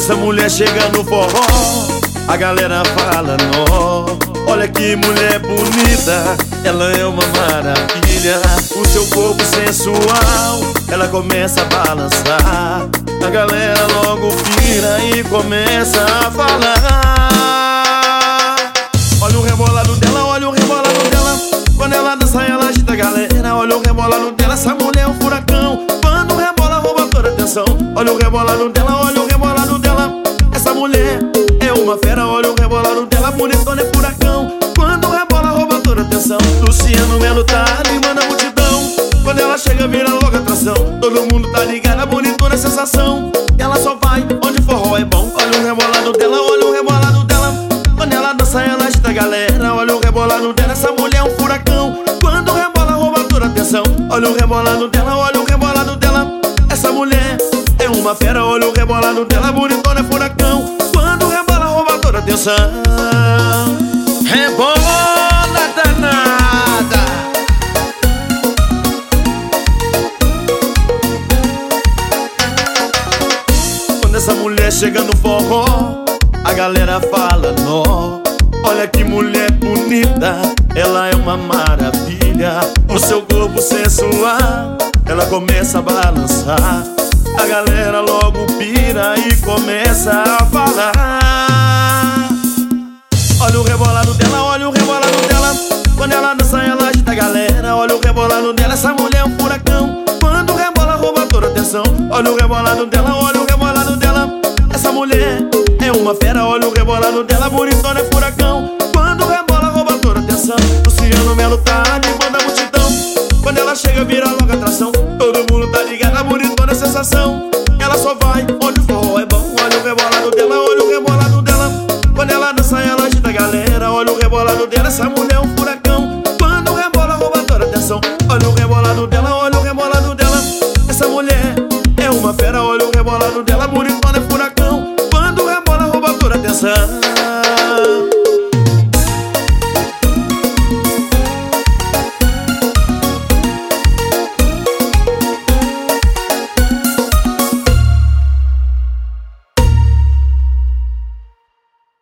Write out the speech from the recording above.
essa mulher chega no forró, a galera fala nó. Olha que mulher bonita, ela é uma maravilha. O seu corpo sensual, ela começa a balançar. A galera logo vira e começa a falar. Olha o rebolado dela, olha o rebolado dela. Quando ela dança, ela agita a galera. Olha o rebolado dela, essa mulher é um furacão. Quando rebola, rouba toda a atenção. Olha o rebolado dela, olha Tá animando a multidão. Quando ela chega, vira logo atração. Todo mundo tá ligado, a bonitona é sensação. Ela só vai onde forró é bom. Olha o rebolado dela, olha o rebolado dela. Quando ela dança, ela agita a galera. Olha o rebolado dela, essa mulher é um furacão. Quando rebola, rouba toda a atenção. Olha o rebolado dela, olha o rebolado dela. Essa mulher é uma fera, olha o rebolado dela. Bonitona é furacão. Quando rebola, rouba toda a atenção. Essa mulher chega no forró, a galera fala nó. Olha que mulher bonita, ela é uma maravilha. O seu corpo sensual, ela começa a balançar. A galera logo pira e começa a falar. Olha o rebolado dela, olha o rebolado dela. Quando ela dança, ela agita a galera. Olha o rebolado dela, essa mulher é um furacão. Quando rebola, rouba toda a atenção. Olha o rebolado dela, olha mulher é uma fera, olha o rebolado dela. Bonitona é furacão. Quando rebola, rouba toda atenção. Luciano Melo tá animando a multidão. Quando ela chega, vira logo atração. Todo mundo tá ligado, a bonitona é sensação. Ela só vai é uma fera, olha o rebolado dela. Bonitona é furacão. Quando rebola, rouba toda atenção.